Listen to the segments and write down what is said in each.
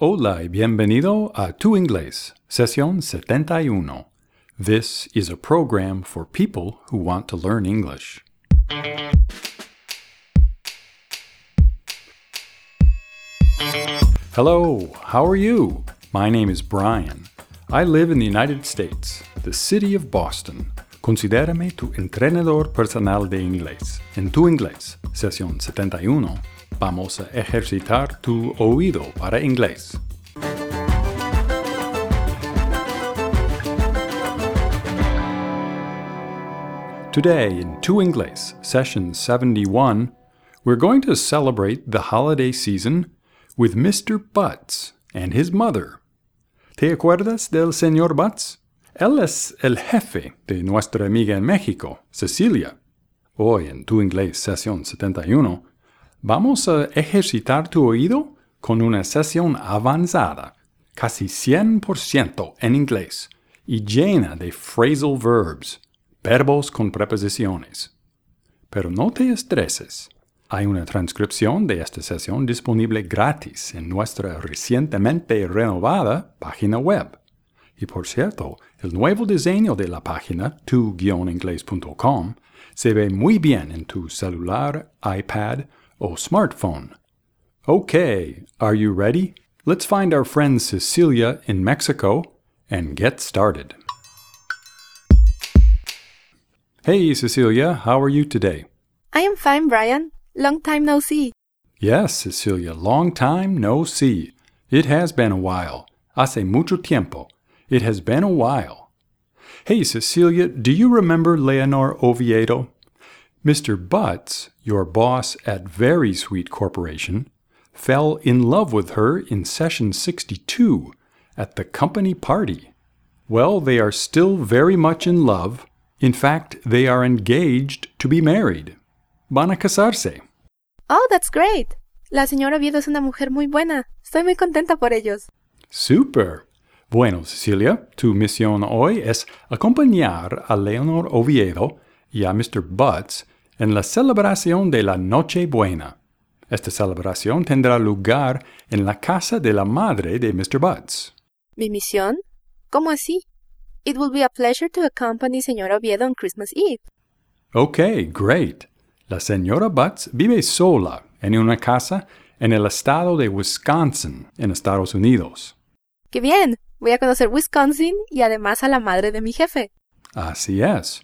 Hola y bienvenido a Tu Inglés, sesión 71. This is a program for people who want to learn English. Hello, how are you? My name is Brian. I live in the United States, the city of Boston. Considérame tu entrenador personal de inglés. En Tu Inglés, sesión 71 Vamos a ejercitar tu oído para inglés. Today in Tu Inglés, session 71, we're going to celebrate the holiday season with Mr. Butts and his mother. ¿Te acuerdas del señor Butts? Él es el jefe de nuestra amiga en México, Cecilia. Hoy en Tu Inglés, sesión 71, Vamos a ejercitar tu oído con una sesión avanzada, casi 100% en inglés y llena de phrasal verbs, verbos con preposiciones. Pero no te estreses. Hay una transcripción de esta sesión disponible gratis en nuestra recientemente renovada página web. Y por cierto, el nuevo diseño de la página tu-inglés.com se ve muy bien en tu celular, iPad or smartphone. Okay, are you ready? Let's find our friend Cecilia in Mexico and get started. Hey, Cecilia, how are you today? I am fine, Brian. Long time no see. Yes, Cecilia, long time no see. It has been a while. Hace mucho tiempo. It has been a while. Hey, Cecilia, do you remember Leonor Oviedo? Mr. Butts, your boss at Very Sweet Corporation, fell in love with her in session 62 at the company party. Well, they are still very much in love. In fact, they are engaged to be married. Van a casarse. Oh, that's great. La señora Oviedo es una mujer muy buena. Estoy muy contenta por ellos. Super. Bueno, Cecilia, tu misión hoy es acompañar a Leonor Oviedo y a Mr. Butts en la celebración de la Nochebuena. Esta celebración tendrá lugar en la casa de la madre de Mr. Butts. ¿Mi misión? ¿Cómo así? It will be a pleasure to accompany Señora Oviedo on Christmas Eve. Okay, great. La señora Butts vive sola en una casa en el estado de Wisconsin, en Estados Unidos. ¡Qué bien! Voy a conocer Wisconsin y además a la madre de mi jefe. Así es.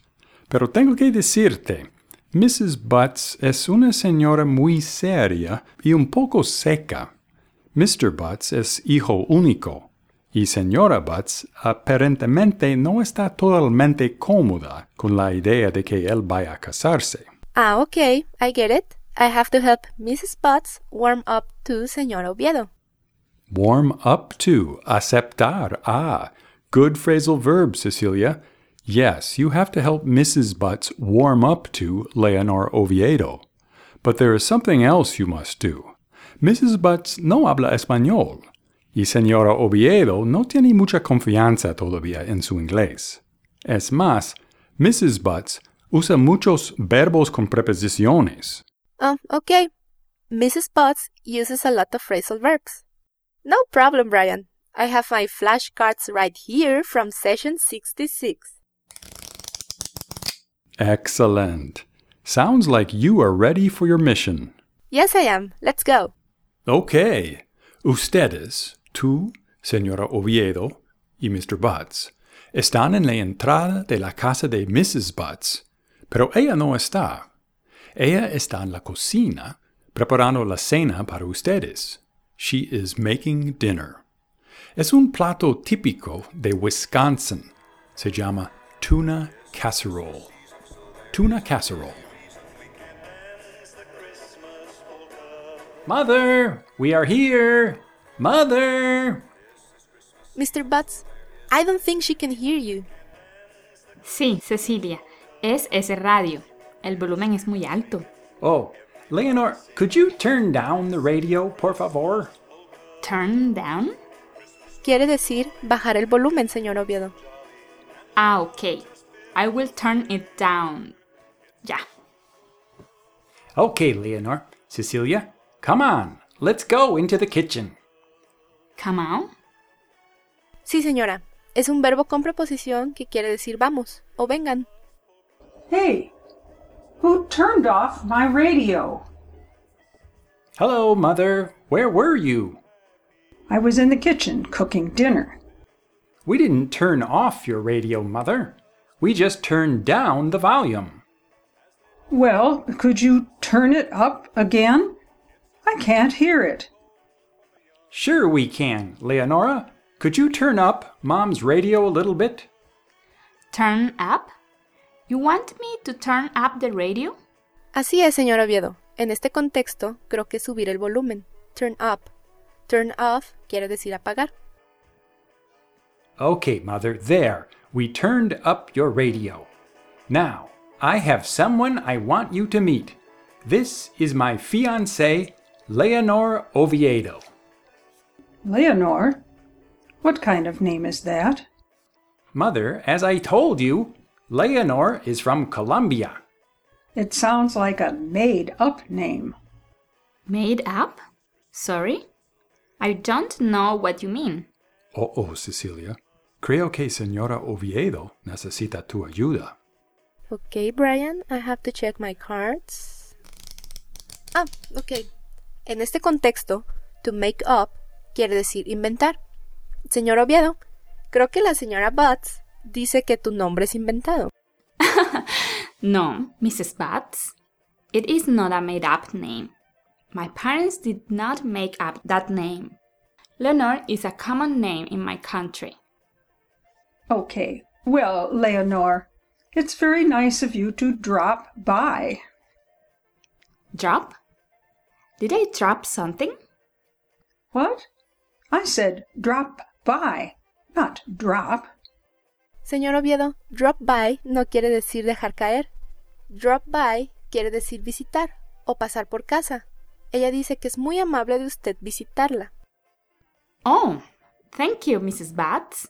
Pero tengo que decirte, Mrs. Butts es una señora muy seria y un poco seca. Mr. Butts es hijo único y señora Butts aparentemente no está totalmente cómoda con la idea de que él vaya a casarse. Ah, ok, I get it. I have to help Mrs. Butts warm up to Señor Oviedo. Warm up to, aceptar. Ah, good phrasal verb, Cecilia. Yes, you have to help Mrs. Butts warm up to Leonor Oviedo. But there is something else you must do. Mrs. Butts no habla español, y Señora Oviedo no tiene mucha confianza todavía en su inglés. Es más, Mrs. Butts usa muchos verbos con preposiciones. Oh, okay. Mrs. Butts uses a lot of phrasal verbs. No problem, Brian. I have my flashcards right here from session 66. Excellent. Sounds like you are ready for your mission. Yes, I am. Let's go. Okay. Ustedes, tú, señora Oviedo y Mr. Butts, están en la entrada de la casa de Mrs. Butts, pero ella no está. Ella está en la cocina preparando la cena para ustedes. She is making dinner. Es un plato típico de Wisconsin. Se llama tuna casserole. Tuna casserole. Mother, we are here. Mother. Mr. Butts, I don't think she can hear you. Sí, Cecilia, es ese radio. El volumen es muy alto. Oh, Leonor, could you turn down the radio, por favor? Turn down? Quiere decir bajar el volumen, señor Oviedo. Ah, ok. I will turn it down. Ya. Okay, Leonor. Cecilia, come on. Let's go into the kitchen. come on. Sí, señora. Es un verbo con preposición que quiere decir vamos o vengan. Hey, who turned off my radio? Hello, Mother. Where were you? I was in the kitchen cooking dinner. We didn't turn off your radio, Mother. We just turned down the volume. Well, could you turn it up again? I can't hear it. Sure, we can, Leonora. Could you turn up Mom's radio a little bit? Turn up? You want me to turn up the radio? Así es, señor Oviedo. En este contexto, creo que subir el volumen. Turn up. Turn off quiere decir apagar. Okay, Mother, there. We turned up your radio. Now, I have someone I want you to meet. This is my fiancée, Leonor Oviedo. Leonor? What kind of name is that? Mother, as I told you, Leonor is from Colombia. It sounds like a made up name. Made up? Sorry? I don't know what you mean. Oh, oh, Cecilia. Creo que señora Oviedo necesita tu ayuda. Okay, Brian, I have to check my cards. Ah, ok. En este contexto, to make up quiere decir inventar. Señor Oviedo, creo que la señora Butts dice que tu nombre es inventado. No, Mrs. Butts. It is not a made up name. My parents did not make up that name. Leonor is a common name in my country. Okay, well, Leonor, it's very nice of you to drop by. Drop? Did I drop something? What? I said drop by, not drop. Señor Oviedo, drop by no quiere decir dejar caer. Drop by quiere decir visitar o pasar por casa. Ella dice que es muy amable de usted visitarla. Oh, thank you, Mrs. Butts.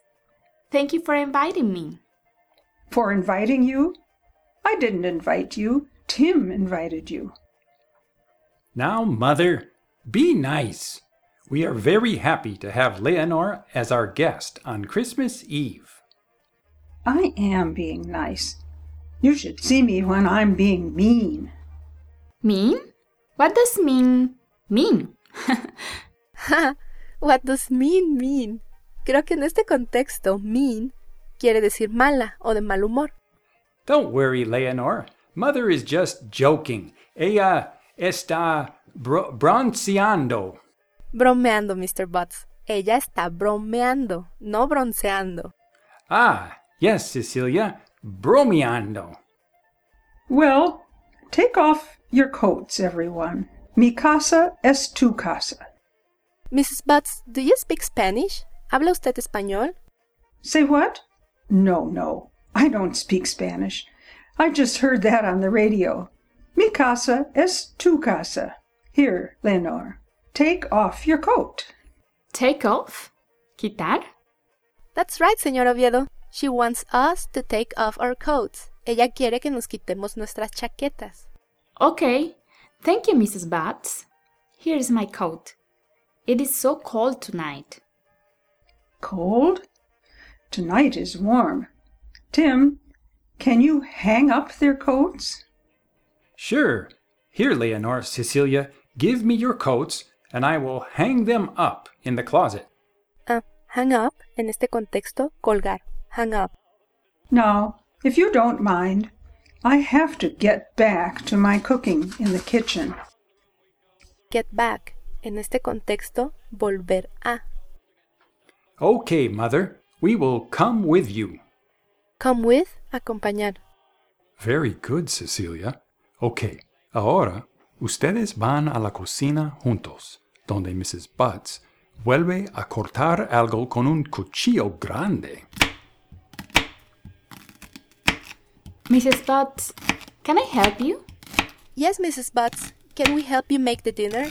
Thank you for inviting me. For inviting you? I didn't invite you. Tim invited you. Now, Mother, be nice. We are very happy to have Leonor as our guest on Christmas Eve. I am being nice. You should see me when I'm being mean. Mean? What does mean mean? Ja, what does mean mean? Creo que en este contexto, mean quiere decir mala o de mal humor. Don't worry, Leonor. Mother is just joking. Ella está bro- bronceando. Bromeando, Mr. Butts. Ella está bromeando, no bronceando. Ah, yes, Cecilia, bromeando. Well, take off your coats, everyone. Mi casa es tu casa. Mrs. Butts, do you speak Spanish? ¿Habla usted español? Say what? No, no, I don't speak Spanish. I just heard that on the radio. Mi casa es tu casa. Here, Leonor, take off your coat. Take off? Quitar? That's right, señor Oviedo. She wants us to take off our coats. Ella quiere que nos quitemos nuestras chaquetas. Okay. Thank you, Mrs. Butts. Here is my coat. It is so cold tonight. Cold? Tonight is warm. Tim, can you hang up their coats? Sure. Here, Leonor, Cecilia, give me your coats, and I will hang them up in the closet. Ah, hang up, en este contexto, colgar. Hang up. Now, if you don't mind, I have to get back to my cooking in the kitchen. Get back, en este contexto, volver a. Okay, Mother, we will come with you. Come with, acompañar. Very good, Cecilia. Ok, ahora ustedes van a la cocina juntos, donde Mrs. Butts vuelve a cortar algo con un cuchillo grande. Mrs. Butts, can I help you? Yes, Mrs. Butts, can we help you make the dinner?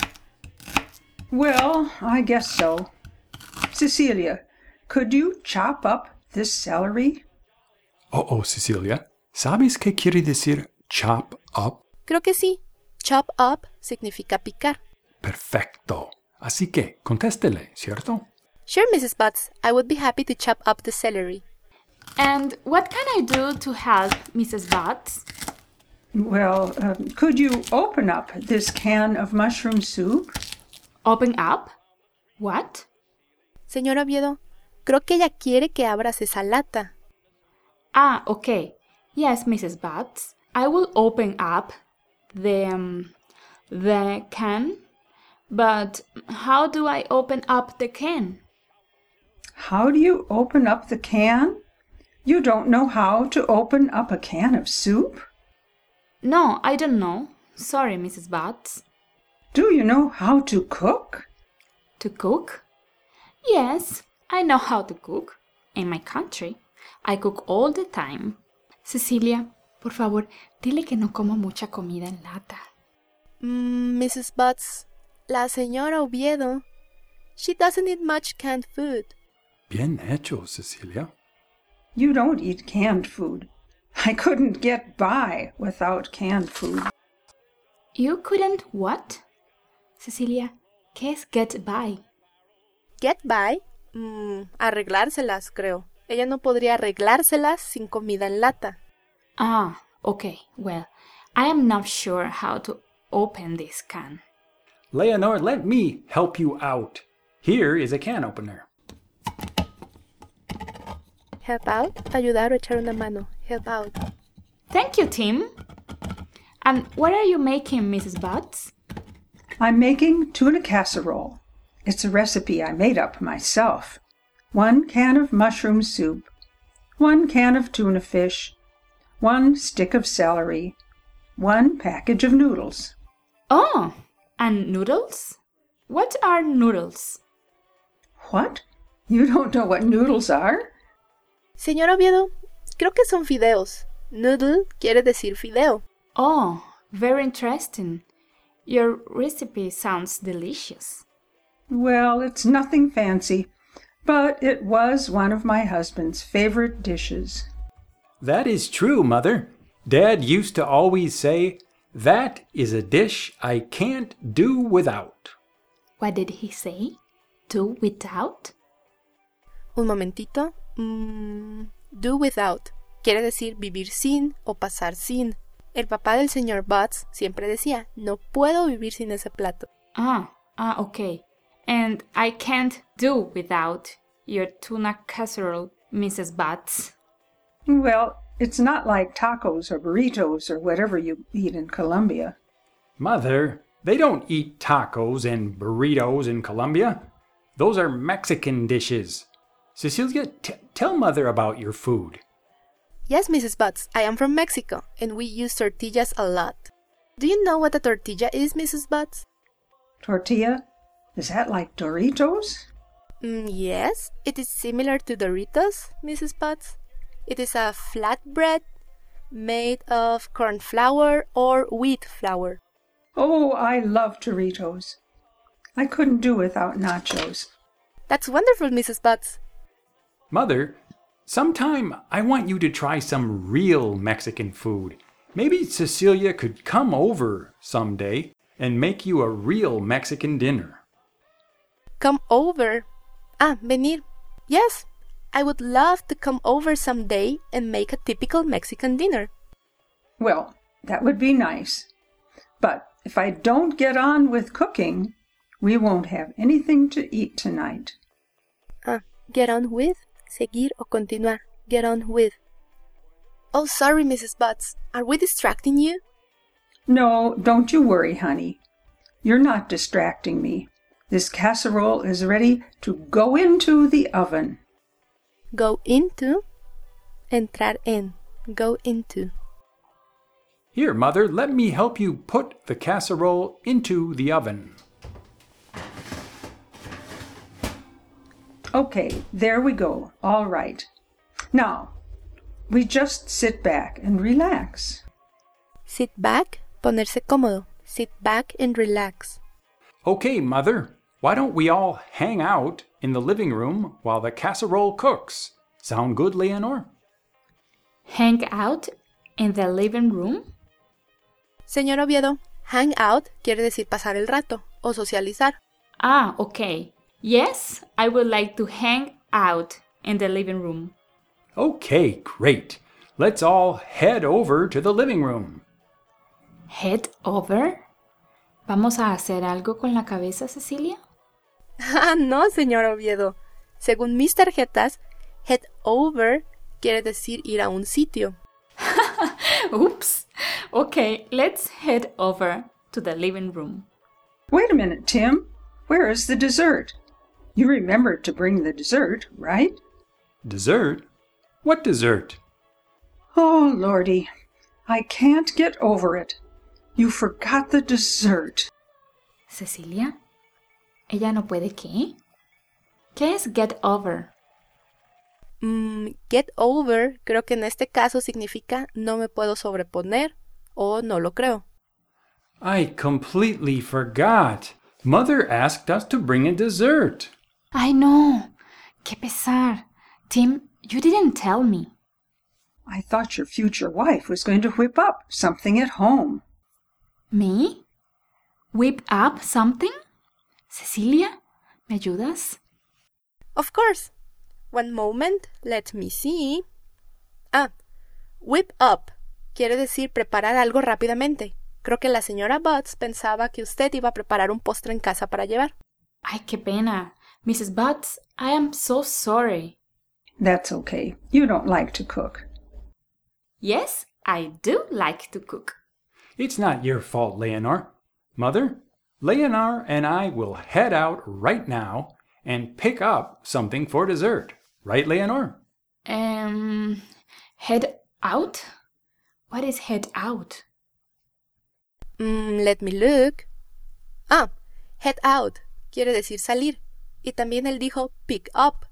Well, I guess so. Cecilia, could you chop up this celery? Oh, oh, Cecilia, ¿sabes qué quiere decir chop up? Creo que sí. Chop up significa picar. Perfecto. Así que contéstele, ¿cierto? Sure, Mrs. Butts. I would be happy to chop up the celery. And what can I do to help Mrs. Butts? Well, um, could you open up this can of mushroom soup? Open up? What? Señor Oviedo, creo que ella quiere que abras esa lata. Ah, okay. Yes, Mrs. Butts. I will open up the um, the can. But how do I open up the can? How do you open up the can? You don't know how to open up a can of soup? No, I don't know. Sorry, Mrs. Butts. Do you know how to cook? To cook? Yes, I know how to cook. In my country, I cook all the time. Cecilia, por favor, dile que no como mucha comida en lata. Mm, Mrs. Butts, la señora Oviedo, she doesn't eat much canned food. Bien hecho, Cecilia. You don't eat canned food. I couldn't get by without canned food. You couldn't what? Cecilia, ¿qué es get by? Get by? Mm, arreglárselas, creo. Ella no podría arreglárselas sin comida en lata. Ah, okay. Well, I am not sure how to open this can. Leonor, let me help you out. Here is a can opener. Help out, ayudar o echar una mano. Help out. Thank you, Tim. And what are you making, Mrs. Butts? I'm making tuna casserole. It's a recipe I made up myself. One can of mushroom soup, one can of tuna fish, one stick of celery, one package of noodles. Oh, and noodles? What are noodles? What? You don't know what noodles are? Señor Oviedo, creo que son fideos. Noodle quiere decir fideo. Oh, very interesting. Your recipe sounds delicious. Well, it's nothing fancy, but it was one of my husband's favorite dishes. That is true, Mother. Dad used to always say, That is a dish I can't do without. What did he say? Do without? Un momentito. Mm, do without. Quiere decir vivir sin o pasar sin. El papá del señor Butts siempre decía, no puedo vivir sin ese plato. Ah, ah, okay. And I can't do without your tuna casserole, Mrs. Butts. Well, it's not like tacos or burritos or whatever you eat in Colombia. Mother, they don't eat tacos and burritos in Colombia. Those are Mexican dishes. Cecilia, t- tell Mother about your food. Yes, Mrs. Butts, I am from Mexico, and we use tortillas a lot. Do you know what a tortilla is, Mrs. Butts? Tortilla? Is that like Doritos? Mm, yes, it is similar to Doritos, Mrs. Butts. It is a flatbread made of corn flour or wheat flour. Oh, I love Doritos. I couldn't do without nachos. That's wonderful, Mrs. Butts. Mother, sometime I want you to try some real Mexican food. Maybe Cecilia could come over someday and make you a real Mexican dinner. Come over. Ah, venir. Yes, I would love to come over someday and make a typical Mexican dinner. Well, that would be nice. But if I don't get on with cooking, we won't have anything to eat tonight. Ah, get on with, seguir o continuar. Get on with. Oh, sorry, Mrs. Butts. Are we distracting you? No, don't you worry, honey. You're not distracting me. This casserole is ready to go into the oven. Go into. Entrar en. Go into. Here, Mother, let me help you put the casserole into the oven. Okay, there we go. All right. Now, we just sit back and relax. Sit back, ponerse cómodo. Sit back and relax. Okay, Mother, why don't we all hang out in the living room while the casserole cooks? Sound good, Leonor? Hang out in the living room? Señor Oviedo, hang out quiere decir pasar el rato o socializar. Ah, okay. Yes, I would like to hang out in the living room. Okay, great. Let's all head over to the living room. Head over. ¿Vamos a hacer algo con la cabeza, Cecilia? Ah, no, señor Oviedo. Según mis tarjetas, head over quiere decir ir a un sitio. Oops. Okay, let's head over to the living room. Wait a minute, Tim. Where is the dessert? You remembered to bring the dessert, right? Dessert? What dessert? Oh, Lordy, I can't get over it. You forgot the dessert. Cecilia, ¿ella no puede qué? ¿Qué es get over? Mm, get over creo que en este caso significa no me puedo sobreponer o no lo creo. I completely forgot. Mother asked us to bring a dessert. Ay, no. Qué pesar. Tim, you didn't tell me. I thought your future wife was going to whip up something at home. ¿Me? ¿Whip up something? Cecilia, ¿me ayudas? Of course. One moment, let me see. Ah, whip up quiere decir preparar algo rápidamente. Creo que la señora Butts pensaba que usted iba a preparar un postre en casa para llevar. Ay, qué pena. Mrs. Butts, I am so sorry. That's okay. You don't like to cook. Yes, I do like to cook. It's not your fault, Leonor. Mother, Leonor and I will head out right now and pick up something for dessert. Right, Leonor? Um, head out? What is head out? Mm, let me look. Ah, head out quiere decir salir. Y también él dijo pick up.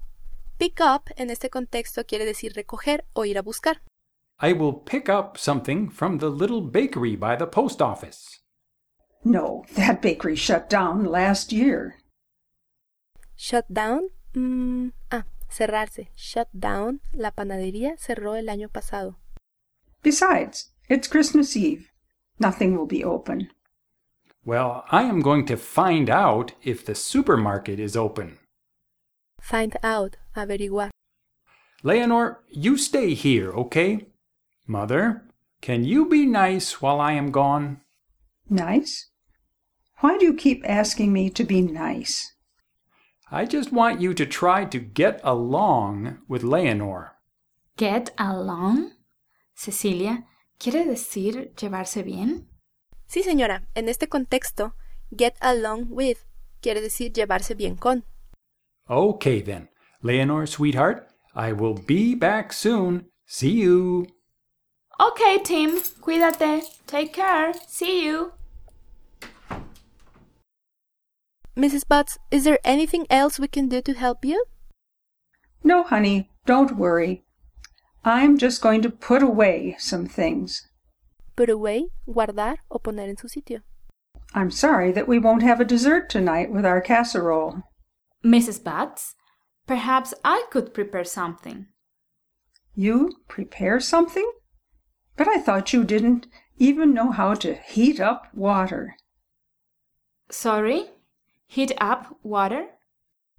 Pick up en este contexto quiere decir recoger o ir a buscar. I will pick up something from the little bakery by the post office. No, that bakery shut down last year. Shut down? Mm, ah, cerrarse. Shut down. La panadería cerró el año pasado. Besides, it's Christmas Eve. Nothing will be open. Well, I am going to find out if the supermarket is open. Find out. Averiguar. Leonor, you stay here, okay? Mother, can you be nice while I am gone? Nice? Why do you keep asking me to be nice? I just want you to try to get along with Leonor. Get along? Cecilia, ¿quiere decir llevarse bien? Sí, señora. En este contexto, get along with quiere decir llevarse bien con. Okay then. Leonor, sweetheart, I will be back soon. See you. Okay, Tim. Cuídate. Take care. See you. Mrs. Butts, is there anything else we can do to help you? No, honey, don't worry. I'm just going to put away some things. Put away, guardar o poner en su sitio. I'm sorry that we won't have a dessert tonight with our casserole. Mrs. Butts, perhaps I could prepare something. You prepare something? But I thought you didn't even know how to heat up water. Sorry? Heat up water?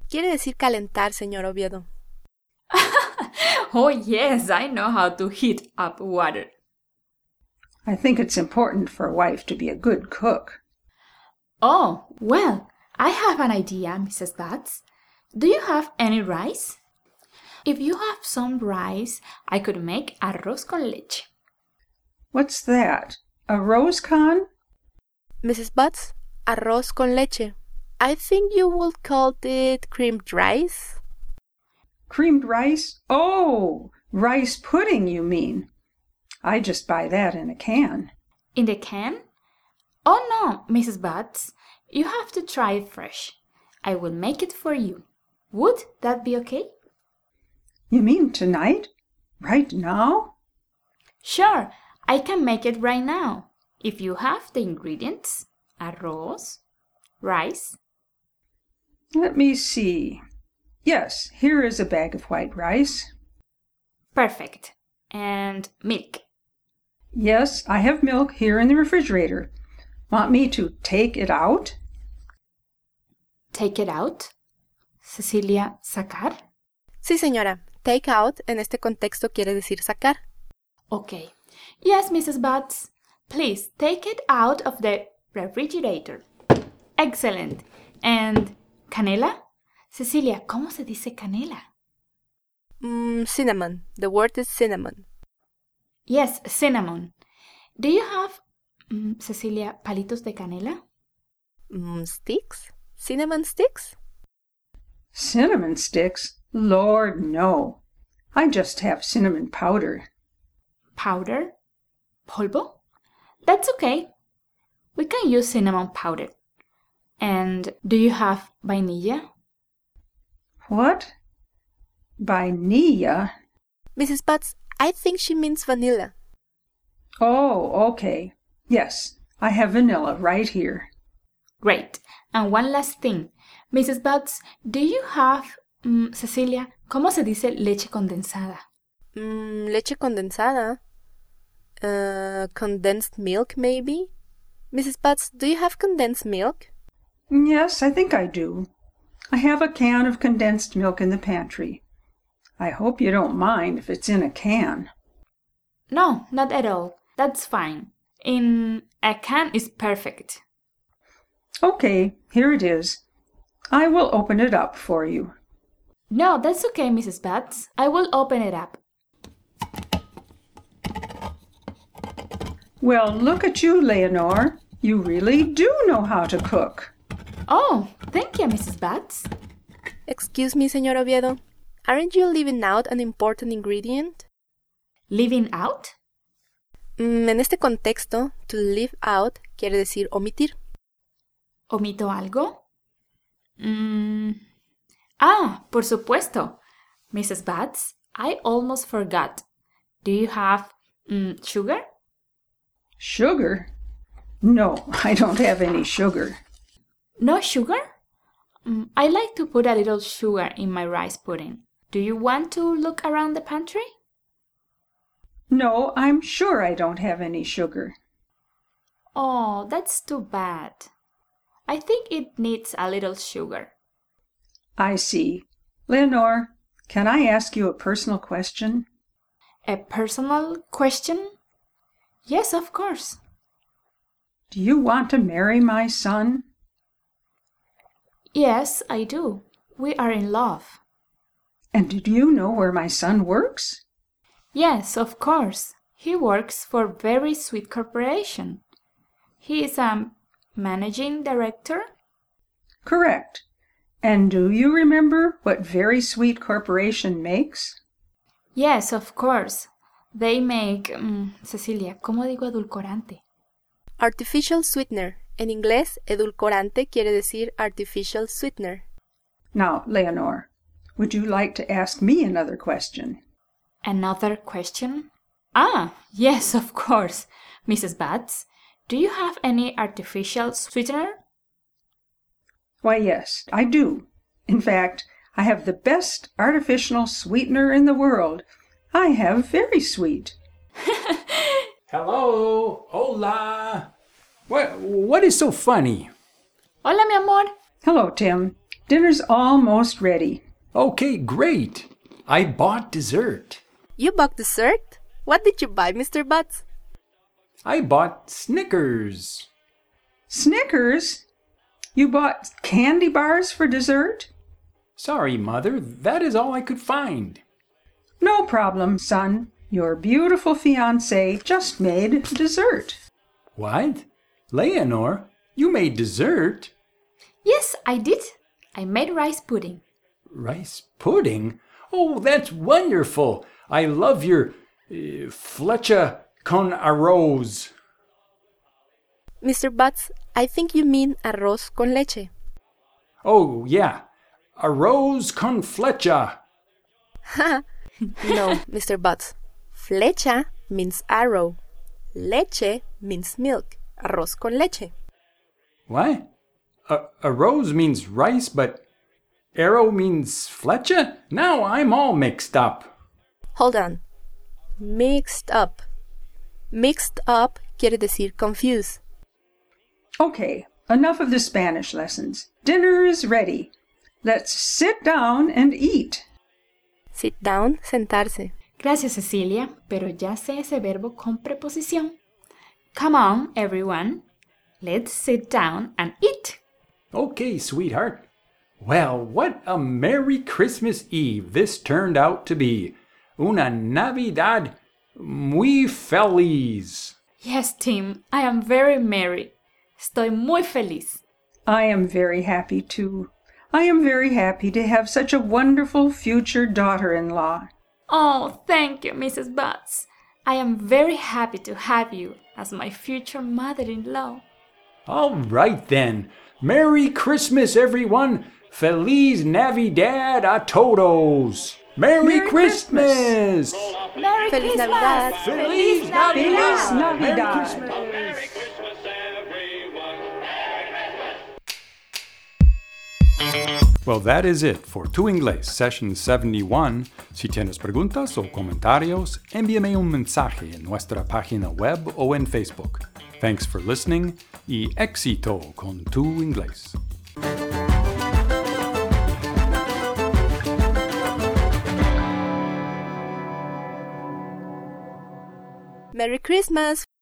Quiere decir calentar, señor Oviedo. oh, yes, I know how to heat up water. I think it's important for a wife to be a good cook. Oh, well, I have an idea, Mrs. Butts. Do you have any rice? If you have some rice, I could make arroz con leche. What's that? A rose con? Mrs. Butts, arroz con leche. I think you would call it creamed rice. Creamed rice? Oh, rice pudding, you mean. I just buy that in a can. In the can? Oh no, Mrs. Butts. You have to try it fresh. I will make it for you. Would that be okay? You mean tonight? Right now? Sure, I can make it right now. If you have the ingredients arroz, rice. Let me see. Yes, here is a bag of white rice. Perfect. And milk. Yes, I have milk here in the refrigerator. Want me to take it out? Take it out? Cecilia, sacar? Sí, señora. Take out en este contexto quiere decir sacar. Okay. Yes, Mrs. Butts. Please take it out of the refrigerator. Excellent. And canela? Cecilia, ¿cómo se dice canela? Mm, cinnamon. The word is cinnamon. Yes, cinnamon. Do you have, mm, Cecilia, palitos de canela? Mm, sticks? Cinnamon sticks? Cinnamon sticks? Lord, no. I just have cinnamon powder. Powder? Polvo? That's okay. We can use cinnamon powder. And do you have vainilla? What? Vainilla? Mrs. Butts, I think she means vanilla. Oh, okay. Yes, I have vanilla right here. Great. And one last thing. Mrs. Butts, do you have, mm, Cecilia, ¿cómo se dice leche condensada? Mm, leche condensada. Uh, condensed milk, maybe? Mrs. Butts, do you have condensed milk? Yes, I think I do. I have a can of condensed milk in the pantry. I hope you don't mind if it's in a can. No, not at all. That's fine. In a can is perfect. Okay, here it is. I will open it up for you. No, that's okay, Mrs. Butts. I will open it up. Well, look at you, Leonor. You really do know how to cook. Oh, thank you, Mrs. Butts. Excuse me, señor Oviedo. Aren't you leaving out an important ingredient? Leaving out? Mm, en este contexto, to leave out quiere decir omitir. ¿Omito algo? Mm. Ah, por supuesto. Mrs. Butts, I almost forgot. Do you have mm, sugar? Sugar? No, I don't have any sugar. No sugar? Mm, I like to put a little sugar in my rice pudding. Do you want to look around the pantry? No, I'm sure I don't have any sugar. Oh, that's too bad. I think it needs a little sugar. I see. Leonor, can I ask you a personal question? A personal question? Yes, of course. Do you want to marry my son? Yes, I do. We are in love. And do you know where my son works? Yes, of course. He works for Very Sweet Corporation. He is a managing director. Correct. And do you remember what Very Sweet Corporation makes? Yes, of course. They make, um, Cecilia, ¿cómo digo edulcorante? Artificial sweetener. En inglés, edulcorante quiere decir artificial sweetener. Now, Leonor, would you like to ask me another question? Another question? Ah, yes, of course. Mrs. Butts, do you have any artificial sweetener? Why, yes, I do. In fact, I have the best artificial sweetener in the world. I have very sweet. Hello, hola. What what is so funny? Hola, mi amor. Hello, Tim. Dinner's almost ready. Okay, great. I bought dessert. You bought dessert? What did you buy, Mr. Butts? I bought Snickers. Snickers? You bought candy bars for dessert? Sorry, Mother, that is all I could find. No problem, son. Your beautiful fiance just made dessert. What? Leonor, you made dessert? Yes, I did. I made rice pudding. Rice pudding? Oh, that's wonderful. I love your uh, flecha con arroz. Mr. Butts, I think you mean arroz con leche. Oh, yeah. Arroz con flecha. no, Mr. Butts. Flecha means arrow. Leche means milk. Arroz con leche. What? A, a rose means rice, but arrow means flecha? Now I'm all mixed up. Hold on. Mixed up. Mixed up quiere decir confused. Okay, enough of the Spanish lessons. Dinner is ready. Let's sit down and eat. Sit down, sentarse. Gracias, Cecilia, pero ya sé ese verbo con preposición. Come on, everyone. Let's sit down and eat. Okay, sweetheart. Well, what a Merry Christmas Eve this turned out to be. Una Navidad muy feliz. Yes, Tim, I am very merry. Estoy muy feliz. I am very happy too. I am very happy to have such a wonderful future daughter in law. Oh, thank you, Mrs. Butts. I am very happy to have you as my future mother in law. All right then. Merry Christmas, everyone. Feliz Navidad a todos. Merry, Merry Christmas. Merry Feliz Christmas! Navidad. Feliz Feliz Navidad. Merry Navidad. Christmas. Well, that is it for Tu Inglés Session 71. Si tienes preguntas o comentarios, envíame un mensaje en nuestra página web o en Facebook. Thanks for listening y éxito con Tu Inglés. Merry Christmas!